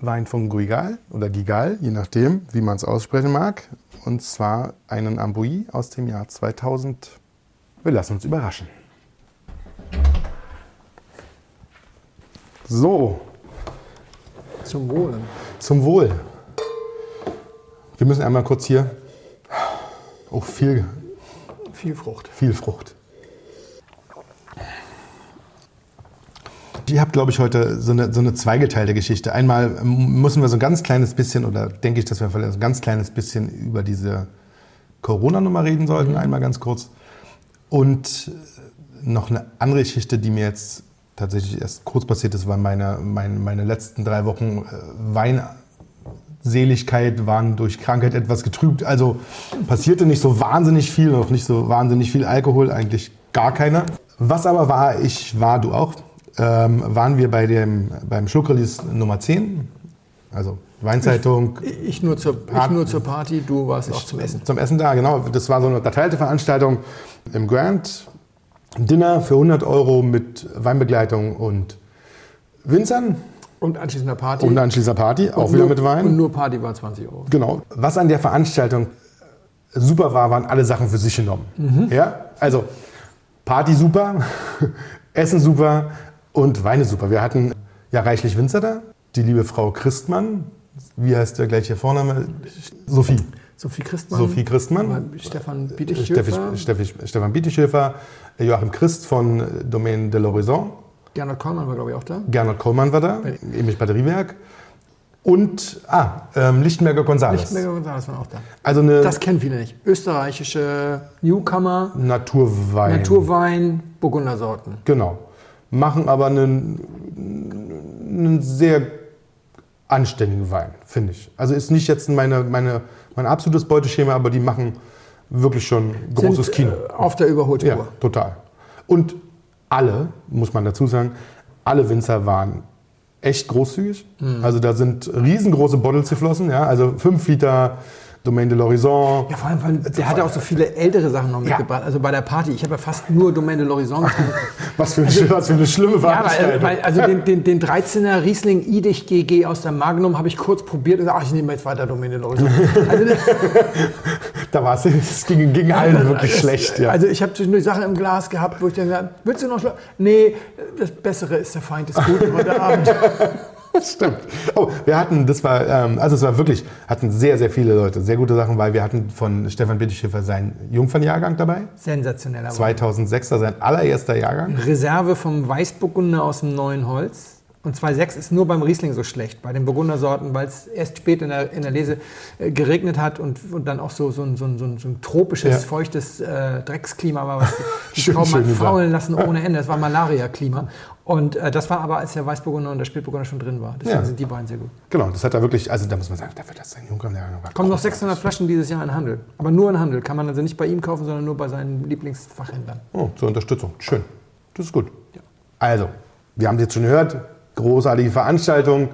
Wein von Guigal oder Gigal, je nachdem, wie man es aussprechen mag. Und zwar einen Amboui aus dem Jahr 2000. Wir lassen uns überraschen. So, Zum Wohle. zum Wohl. Wir müssen einmal kurz hier. Oh, viel, Viel Frucht. viel Frucht. Ihr habt, glaube ich, heute so eine, so eine zweigeteilte Geschichte. Einmal müssen wir so ein ganz kleines bisschen, oder denke ich, dass wir vielleicht so ein ganz kleines bisschen über diese Corona-Nummer reden sollten, einmal ganz kurz. Und noch eine andere Geschichte, die mir jetzt tatsächlich erst kurz passiert ist, war meine, meine, meine letzten drei Wochen äh, Weinseligkeit waren durch Krankheit etwas getrübt. Also passierte nicht so wahnsinnig viel, noch nicht so wahnsinnig viel Alkohol, eigentlich gar keiner. Was aber war, ich war, du auch, ähm, waren wir bei dem, beim Schluckrelease Nummer 10, also Weinzeitung, Ich nur, zur, ich nur zur Party, du warst auch zum Essen. zum Essen da, genau. Das war so eine erteilte Veranstaltung im Grand. Dinner für 100 Euro mit Weinbegleitung und Winzern Und anschließender Party. und anschließender Party, auch Und wieder nur- mit Wein. Und nur Party war 20 Euro. Genau. Was an der Veranstaltung super war, waren alle Sachen für sich genommen. Ja, also Party super, Essen super und Weine super. Wir hatten ja reichlich Winzer da. Die liebe Frau Christmann, wie heißt der gleiche Vorname? Sophie. Sophie Christmann. Sophie Christmann. Stefan Bietigschöfer. Steffi, Steffi, Stefan Bietigschöfer, Joachim Christ von Domaine de l'Horizon, Gernot Kollmann war, glaube ich, auch da. Gernot Kollmann war da, Emich Batteriewerk und ah, ähm, Lichtenberger González. Lichtenberger González waren auch da. Also eine Das kennen viele nicht. Österreichische Newcomer, Naturwein. Naturwein, Burgundersorten. Genau. Machen aber einen, einen sehr anständigen Wein, finde ich. Also ist nicht jetzt meine, meine, mein absolutes Beuteschema, aber die machen wirklich schon großes Sind, Kino. äh, Auf der Überholtour. Ja, total. Und alle, muss man dazu sagen, alle Winzer waren echt großzügig. Mhm. Also da sind riesengroße Bottles geflossen, ja, also 5 Liter Domaine de l'Horizon. Ja, vor allem, weil der hatte auch so viele ältere Sachen noch mitgebracht. Also bei der Party. Ich habe ja fast nur Domaine de l'Horizon. Was für, eine, was für eine schlimme Also Ja, weil, Veranstaltung. weil, also den, den, den 13er Riesling Idich GG aus der Magnum habe ich kurz probiert und gesagt, ach, ich nehme jetzt weiter Domaine de l'Horizon. Also, da war es, es ging, ging allen wirklich schlecht. Ja. also ich habe zwischendurch Sachen im Glas gehabt, wo ich dann gesagt willst du noch Schluck? Nee, das Bessere ist der Feind des Guten heute Abend. Stimmt. Oh, wir hatten, das war, ähm, also es war wirklich, hatten sehr, sehr viele Leute, sehr gute Sachen, weil wir hatten von Stefan Bittischiffer seinen Jungfernjahrgang dabei, Sensationeller Wein. 2006er sein allererster Jahrgang. Reserve vom Weißburgunder aus dem neuen Holz. Und 2,6 ist nur beim Riesling so schlecht, bei den Burgundersorten, weil es erst spät in der, in der Lese äh, geregnet hat und, und dann auch so, so, ein, so, ein, so ein tropisches, Ja. feuchtes äh, Drecksklima war, was die Schön, Trauben schön faulen lassen ohne Ende. Das war Malaria-Klima. Und äh, das war aber, als der Weißburgunder und der Spätburgunder schon drin war. Deswegen Ja. sind die beiden sehr gut. Genau, das hat er wirklich, also da muss man sagen, dafür, dass sein Junkerlehrgang war. Kommen noch großartig. 600 Flaschen dieses Jahr in Handel. Aber nur in Handel. Kann man also nicht bei ihm kaufen, sondern nur bei seinen Lieblingsfachhändlern. Oh, zur Unterstützung. Schön. Das ist gut. Also, wir haben es jetzt schon gehört. Großartige Veranstaltung.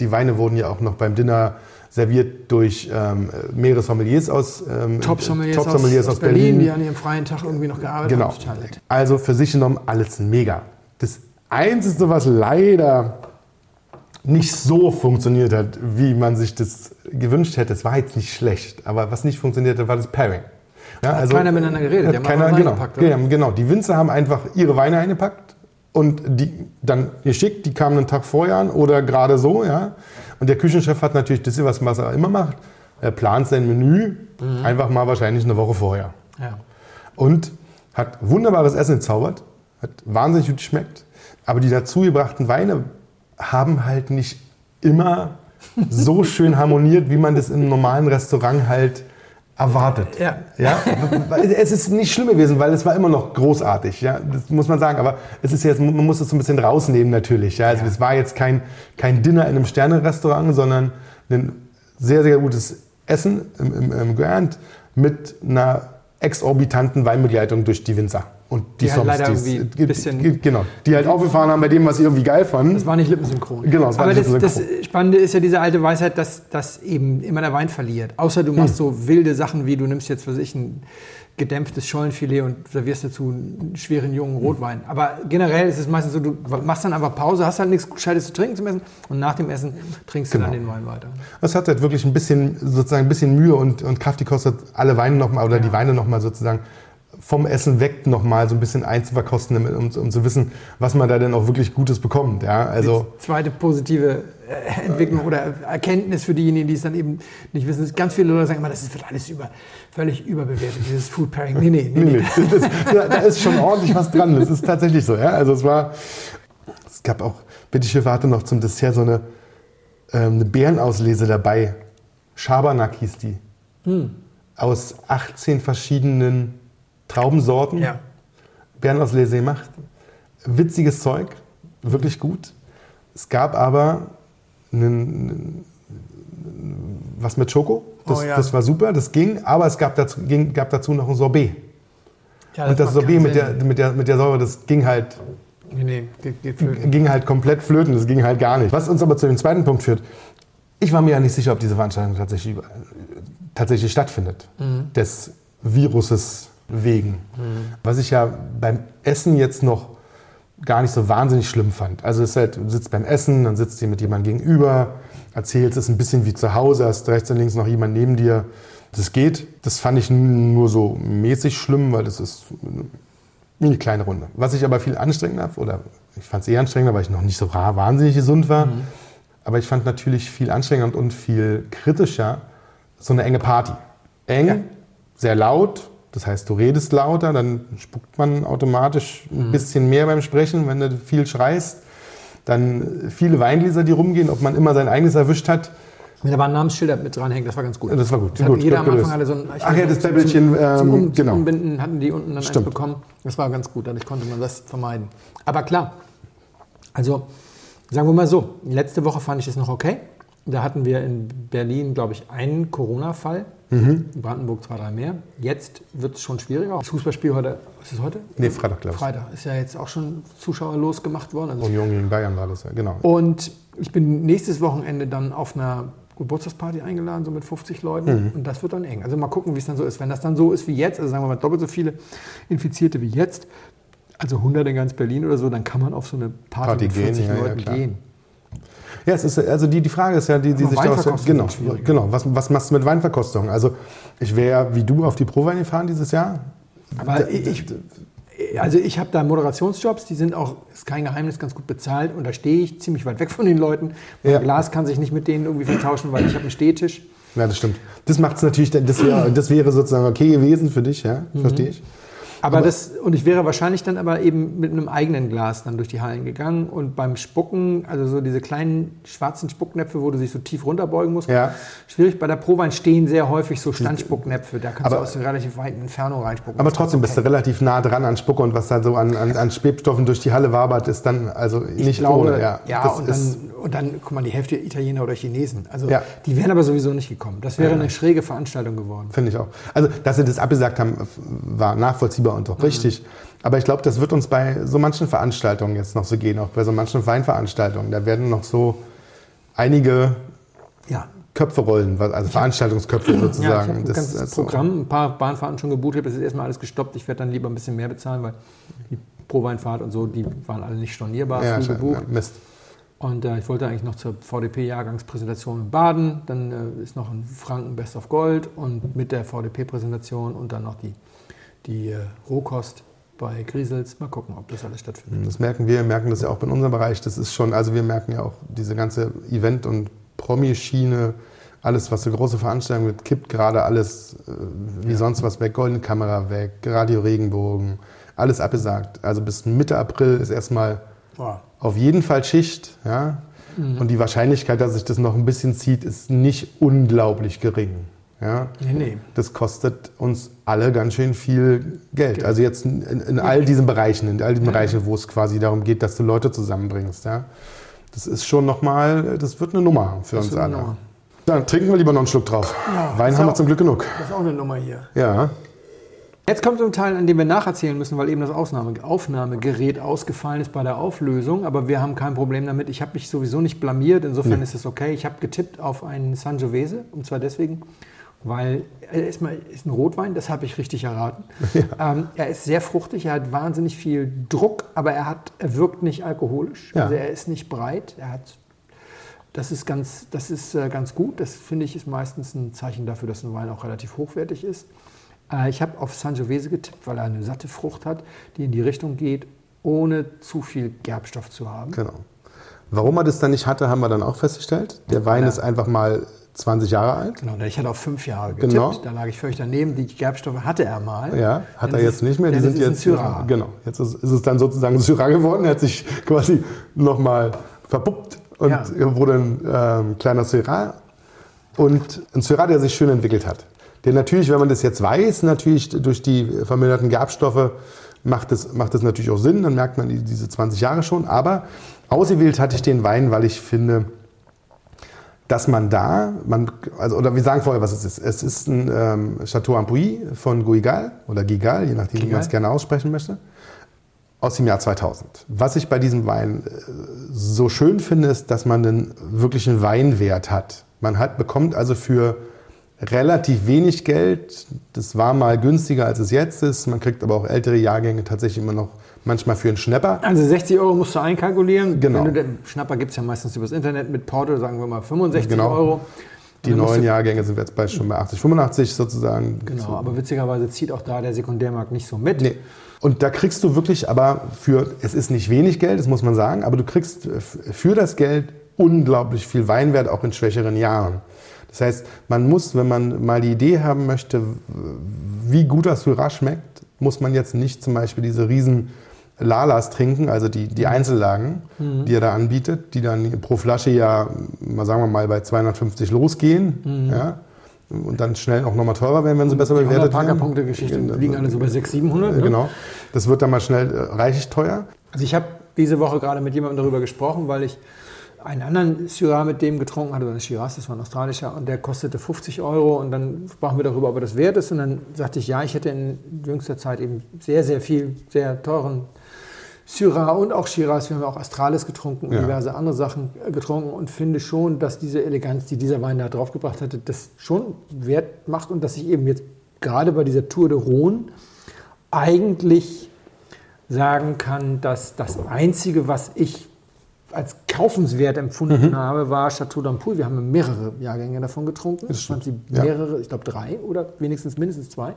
Die Weine wurden ja auch noch beim Dinner serviert durch ähm, mehrere Sommeliers aus, ähm, Top-Sommeliers Top-Sommeliers aus, aus Berlin, die an ihrem freien Tag irgendwie noch gearbeitet Genau. haben. Nett. Also für sich genommen alles mega. Das Einzige, was leider nicht so funktioniert hat, wie man sich das gewünscht hätte, es war jetzt nicht schlecht, aber was nicht funktioniert hat, war das Pairing. Ja, Hat keiner miteinander geredet, die haben keiner, genau, reingepackt, oder? ja, genau. Die Winzer haben einfach ihre Weine eingepackt und die dann geschickt, die kamen einen Tag vorher an oder gerade so, ja. Und der Küchenchef hat natürlich das, was was er immer macht. Er plant sein Menü Mhm. einfach mal wahrscheinlich eine Woche vorher Ja. und hat wunderbares Essen gezaubert, hat wahnsinnig gut geschmeckt, aber die dazugebrachten Weine haben halt nicht immer so schön harmoniert, wie man das im normalen Restaurant halt erwartet. Ja. Ja, es ist nicht schlimm gewesen, weil es war immer noch großartig, ja, das muss man sagen. Aber es ist jetzt, man muss es so ein bisschen rausnehmen natürlich. Ja, also Ja. es war jetzt kein, kein Dinner in einem Sterne-Restaurant, sondern ein sehr, sehr gutes Essen im, im, im Grand mit einer exorbitanten Weinbegleitung durch die Winzer. Und die, Die halt Soms, leider irgendwie ge- ein bisschen- ge- Genau, die halt aufgefahren haben bei dem, was sie irgendwie geil fanden. Das war nicht lippensynchron. Genau, es war Aber nicht das, das. Spannende ist ja diese alte Weisheit, dass, dass eben immer der Wein verliert. Außer du Hm. machst so wilde Sachen wie, du nimmst jetzt, was ich, ein gedämpftes Schollenfilet und servierst dazu einen schweren jungen Rotwein. Aber generell ist es meistens so, du machst dann einfach Pause, hast halt nichts Gescheites zu trinken zum Essen und nach dem Essen trinkst du Genau. dann den Wein weiter. Das hat halt wirklich ein bisschen, sozusagen ein bisschen Mühe und, und Kraft gekostet, alle Weine nochmal oder die Weine nochmal sozusagen vom Essen weg nochmal so ein bisschen einzuverkosten, damit, um, um zu wissen, was man da denn auch wirklich Gutes bekommt. Ja, also Zweite positive äh, Entwicklung oder Erkenntnis für diejenigen, die es dann eben nicht wissen. ist, Ganz viele Leute sagen immer, das ist- wird alles über, völlig überbewertet, dieses Food Pairing. Nee, nee, nee. nee, nee. das, da, da ist schon ordentlich was dran. Das ist tatsächlich so. Ja? Also es war, es gab auch, Betty Schiffer hatte noch zum Dessert so eine, ähm, eine Bärenauslese dabei. Schabernack hieß die. Hm. Aus 18 verschiedenen Traubensorten. Ja. Bärenauslese gemacht. Witziges Zeug, wirklich gut. Es gab aber einen, was mit Schoko. Das, Oh ja. das war super, das ging. Aber es gab dazu, ging, gab dazu noch ein Sorbet. Ja, Und das macht Sorbet mit der, mit, der, mit der Säure, das ging halt, Nee, nee, geht, geht flöten. ging halt komplett flöten. Das ging halt gar nicht. Was uns aber zu dem zweiten Punkt führt. Ich war mir ja nicht sicher, ob diese Veranstaltung tatsächlich, tatsächlich stattfindet. Des Viruses wegen. Was ich ja beim Essen jetzt noch gar nicht so wahnsinnig schlimm fand. Also es ist halt, du sitzt beim Essen, dann sitzt du mit jemandem gegenüber, erzählst, es ist ein bisschen wie zu Hause, hast rechts und links noch jemand neben dir. Das geht. Das fand ich nur so mäßig schlimm, weil das ist eine kleine Runde. Was ich aber viel anstrengender, oder ich fand es eher anstrengender, weil ich noch nicht so wahnsinnig gesund war. Aber ich fand natürlich viel anstrengender und viel kritischer so eine enge Party. Eng, Ja. sehr laut. Das heißt, du redest lauter, dann spuckt man automatisch ein bisschen mehr beim Sprechen, wenn du viel schreist. Dann viele Weingläser, die rumgehen, ob man immer sein eigenes erwischt hat. Da war ein Namensschilder mit dranhängen, das war ganz gut. Das war gut. Das gut jeder gut am Anfang hatte so ein Ach ja, das Tabelchen, ähm, zum, um, genau. zum Umbinden hatten die unten dann Stimmt. eins bekommen. Das war ganz gut, dadurch konnte man das vermeiden. Aber klar, also sagen wir mal so, letzte Woche fand ich es noch okay. Da hatten wir in Berlin, glaube ich, einen Corona-Fall. Mhm. In Brandenburg zwei, drei mehr. Jetzt wird es schon schwieriger. Das Fußballspiel heute, ist heute? Nee, Freitag, glaube ich. Freitag. Ist ja jetzt auch schon zuschauerlos gemacht worden. Also Union gegen Bayern war das ja, genau. und ich bin nächstes Wochenende dann auf einer Geburtstagsparty eingeladen, so mit 50 Leuten. Und das wird dann eng. Also mal gucken, wie es dann so ist. Wenn das dann so ist wie jetzt, also sagen wir mal doppelt so viele Infizierte wie jetzt, also 100 in ganz Berlin oder so, dann kann man auf so eine Party, Party mit gehen, 40 ja, ja, Leuten gehen. Ja, es ist, also die, die Frage ist ja, die, die Aber sich daraus... Genau, genau was, was machst du mit Weinverkostung? Also ich wäre wie du auf die Prowein gefahren dieses Jahr. Aber ich, also ich habe da Moderationsjobs, die sind auch, ist kein Geheimnis, ganz gut bezahlt. Und da stehe ich ziemlich weit weg von den Leuten. Mein Ja. Glas kann sich nicht mit denen irgendwie vertauschen, weil ich habe einen Stehtisch. Ja, das stimmt. Das macht es natürlich, das wäre, das wäre sozusagen okay gewesen für dich, ja, verstehe ich. Aber, das, und ich wäre wahrscheinlich dann aber eben mit einem eigenen Glas dann durch die Hallen gegangen und beim Spucken, also so diese kleinen schwarzen Spucknäpfe, wo du dich so tief runterbeugen musst, Ja. schwierig. Bei der Prowein stehen sehr häufig so Standspucknäpfe, da kannst Aber- du aus einer relativ weiten Entfernung reinspucken. Aber trotzdem bist du relativ nah dran an Spucke und was da so an, an, an Schwebstoffen durch die Halle wabert, ist dann also nicht Ich glaube, ohne. ja, das und, dann, und dann, guck mal, die Hälfte Italiener oder Chinesen. Also Ja. die wären aber sowieso nicht gekommen. Das wäre eine schräge Veranstaltung geworden. Finde ich auch. Also, dass sie das abgesagt haben, war nachvollziehbar und auch richtig. Aber ich glaube, das wird uns bei so manchen Veranstaltungen jetzt noch so gehen, auch bei so manchen Weinveranstaltungen. Da werden noch so einige Ja. Köpfe rollen, also Veranstaltungsköpfe Ja, ich sozusagen. habe ein Das ganzes. Programm, ein paar Bahnfahrten schon gebucht, habe das ist erstmal alles gestoppt. Ich werde dann lieber ein bisschen mehr bezahlen, weil die Pro-Weinfahrt und so, die waren alle nicht stornierbar, Ja, früh scheint- gebucht. ja, Mist. Und äh, ich wollte eigentlich noch zur VDP-Jahrgangspräsentation in Baden. Dann äh, ist noch ein Franken Best of Gold und mit der VDP-Präsentation und dann noch die, die äh, Rohkost bei Griesels. Mal gucken, ob das alles stattfindet. Das merken wir, merken das ja auch in unserem Bereich. Das ist schon, also wir merken ja auch diese ganze Event- und Promi-Schiene, alles, was so große Veranstaltungen wird, kippt gerade alles äh, wie sonst was weg. Goldene Kamera weg, Radio Regenbogen, alles abgesagt. Also bis Mitte April ist erstmal Boah. auf jeden Fall Schicht. Ja? Und die Wahrscheinlichkeit, dass sich das noch ein bisschen zieht, ist nicht unglaublich gering. Ja? Nee, nee. Das kostet uns alle ganz schön viel Geld. Also jetzt in, in all diesen Bereichen, in all diesen Bereichen, wo es quasi darum geht, dass du Leute zusammenbringst. Ja? Das ist schon nochmal, das wird eine Nummer für uns wird eine alle. Nummer. Dann trinken wir lieber noch einen Schluck drauf. Wein ist haben wir auch- zum Glück genug. Das ist auch eine Nummer hier. Ja. Jetzt kommt so ein Teil, an dem wir nacherzählen müssen, weil eben das Ausnahme, Aufnahmegerät ausgefallen ist bei der Auflösung. Aber wir haben kein Problem damit. Ich habe mich sowieso nicht blamiert. Insofern ist es okay. Ich habe getippt auf einen Sangiovese. Und zwar deswegen, weil er ist, mal, ist ein Rotwein. Das habe ich richtig erraten. Ähm, er ist sehr fruchtig. Er hat wahnsinnig viel Druck. Aber er, hat, er wirkt nicht alkoholisch. Ja. Also er ist nicht breit. Er hat das ist ganz, das ist äh, ganz gut. Das finde ich ist meistens ein Zeichen dafür, dass ein Wein auch relativ hochwertig ist. Äh, ich habe auf Sangiovese getippt, weil er eine satte Frucht hat, die in die Richtung geht, ohne zu viel Gerbstoff zu haben. Genau. Warum er das dann nicht hatte, haben wir dann auch festgestellt. Der Wein Ja. ist einfach mal 20 Jahre alt. Genau, ich hatte auf fünf Jahre getippt. Genau. Da lag ich völlig daneben. Die Gerbstoffe hatte er mal. Ja, hat Denn er jetzt ist- nicht mehr. Die denn sind jetzt Syrah. Genau. Jetzt ist, ist es dann sozusagen Syrah geworden. Er hat sich quasi nochmal verpuppt und Ja. wurde ein ähm, kleiner Syrah. Und ein Syrah, der sich schön entwickelt hat. Der natürlich, wenn man das jetzt weiß, natürlich durch die verminderten Gerbstoffe macht es, macht es natürlich auch Sinn. Dann merkt man die- diese 20 Jahre schon. Aber ausgewählt hatte ich den Wein, weil ich finde, dass man da, man, also, oder wir sagen vorher, was es ist. Es ist ein ähm, Chateau Ampuy von Guigal oder Gigal, je nachdem, wie man es gerne aussprechen möchte, aus dem Jahr 2000. Was ich bei diesem Wein äh, so schön finde, ist, dass man einen wirklichen Weinwert hat. Man hat, bekommt also für relativ wenig Geld, das war mal günstiger, als es jetzt ist, man kriegt aber auch ältere Jahrgänge tatsächlich immer noch manchmal für einen Schnapper. Also 60 Euro musst du einkalkulieren. Genau. Wenn du den Schnapper gibt es ja meistens übers Internet mit Porto, sagen wir mal 65 Genau. Euro. Die neuen Jahrgänge sind wir jetzt bei schon bei 80, 85 sozusagen. Genau, So. aber witzigerweise zieht auch da der Sekundärmarkt nicht so mit. Nee. Und da kriegst du wirklich aber für, es ist nicht wenig Geld, das muss man sagen, aber du kriegst für das Geld unglaublich viel Weinwert, auch in schwächeren Jahren. Das heißt, man muss, wenn man mal die Idee haben möchte, wie gut das Syrah schmeckt, muss man jetzt nicht zum Beispiel diese riesen Lalas trinken, also die, die Einzellagen, die er da anbietet, die dann pro Flasche ja, mal sagen wir mal, bei 250 losgehen. Ja, und dann schnell auch nochmal teurer werden, wenn sie besser Die bewertet werden. Parkerpunkte-Geschichte Genau. liegen alle so bei 600, 700. Ne? Genau. Das wird dann mal schnell äh, reichlich teuer. Also ich habe diese Woche gerade mit jemandem darüber gesprochen, weil ich einen anderen Syrah mit dem getrunken hatte, oder ein Shiraz, das war ein australischer, und der kostete 50 Euro. Und dann sprachen wir darüber, ob er das wert ist. Und dann sagte ich, ja, ich hätte in jüngster Zeit eben sehr, sehr viel, sehr teuren Syrah und auch Shiraz. Wir haben auch Astralis getrunken und Ja. diverse andere Sachen äh, getrunken und finde schon, dass diese Eleganz, die dieser Wein da draufgebracht hatte, das schon wert macht und dass ich eben jetzt gerade bei dieser Tour de Rhône eigentlich sagen kann, dass das Einzige, was ich als kaufenswert empfunden Mhm. habe, war Chateau d'Ampoule. Wir haben mehrere Jahrgänge davon getrunken. Ich fand sie Ja. mehrere, ich glaube drei oder wenigstens mindestens zwei.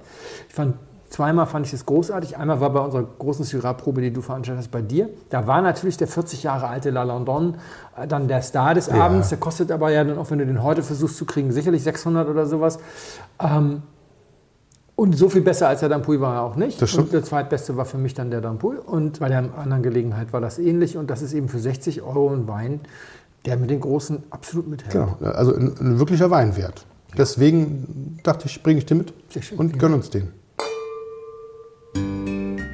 Ich fand zweimal fand ich es großartig. Einmal war bei unserer großen Syrah-Probe, die du veranstaltet hast, bei dir. Da war natürlich der 40 Jahre alte La Landon äh, dann der Star des Abends. Der kostet aber ja dann auch, wenn du den heute versuchst zu kriegen, sicherlich 600 oder sowas. Ähm, Und so viel besser als der Dampuy war er auch nicht. Das stimmt. Und der zweitbeste war für mich dann der Dampuy. Und bei der anderen Gelegenheit war das ähnlich. Und das ist eben für 60 Euro ein Wein, der mit den Großen absolut mithält. Genau, also ein, ein wirklicher Weinwert. Deswegen dachte ich, bringe ich den mit und gönn uns den.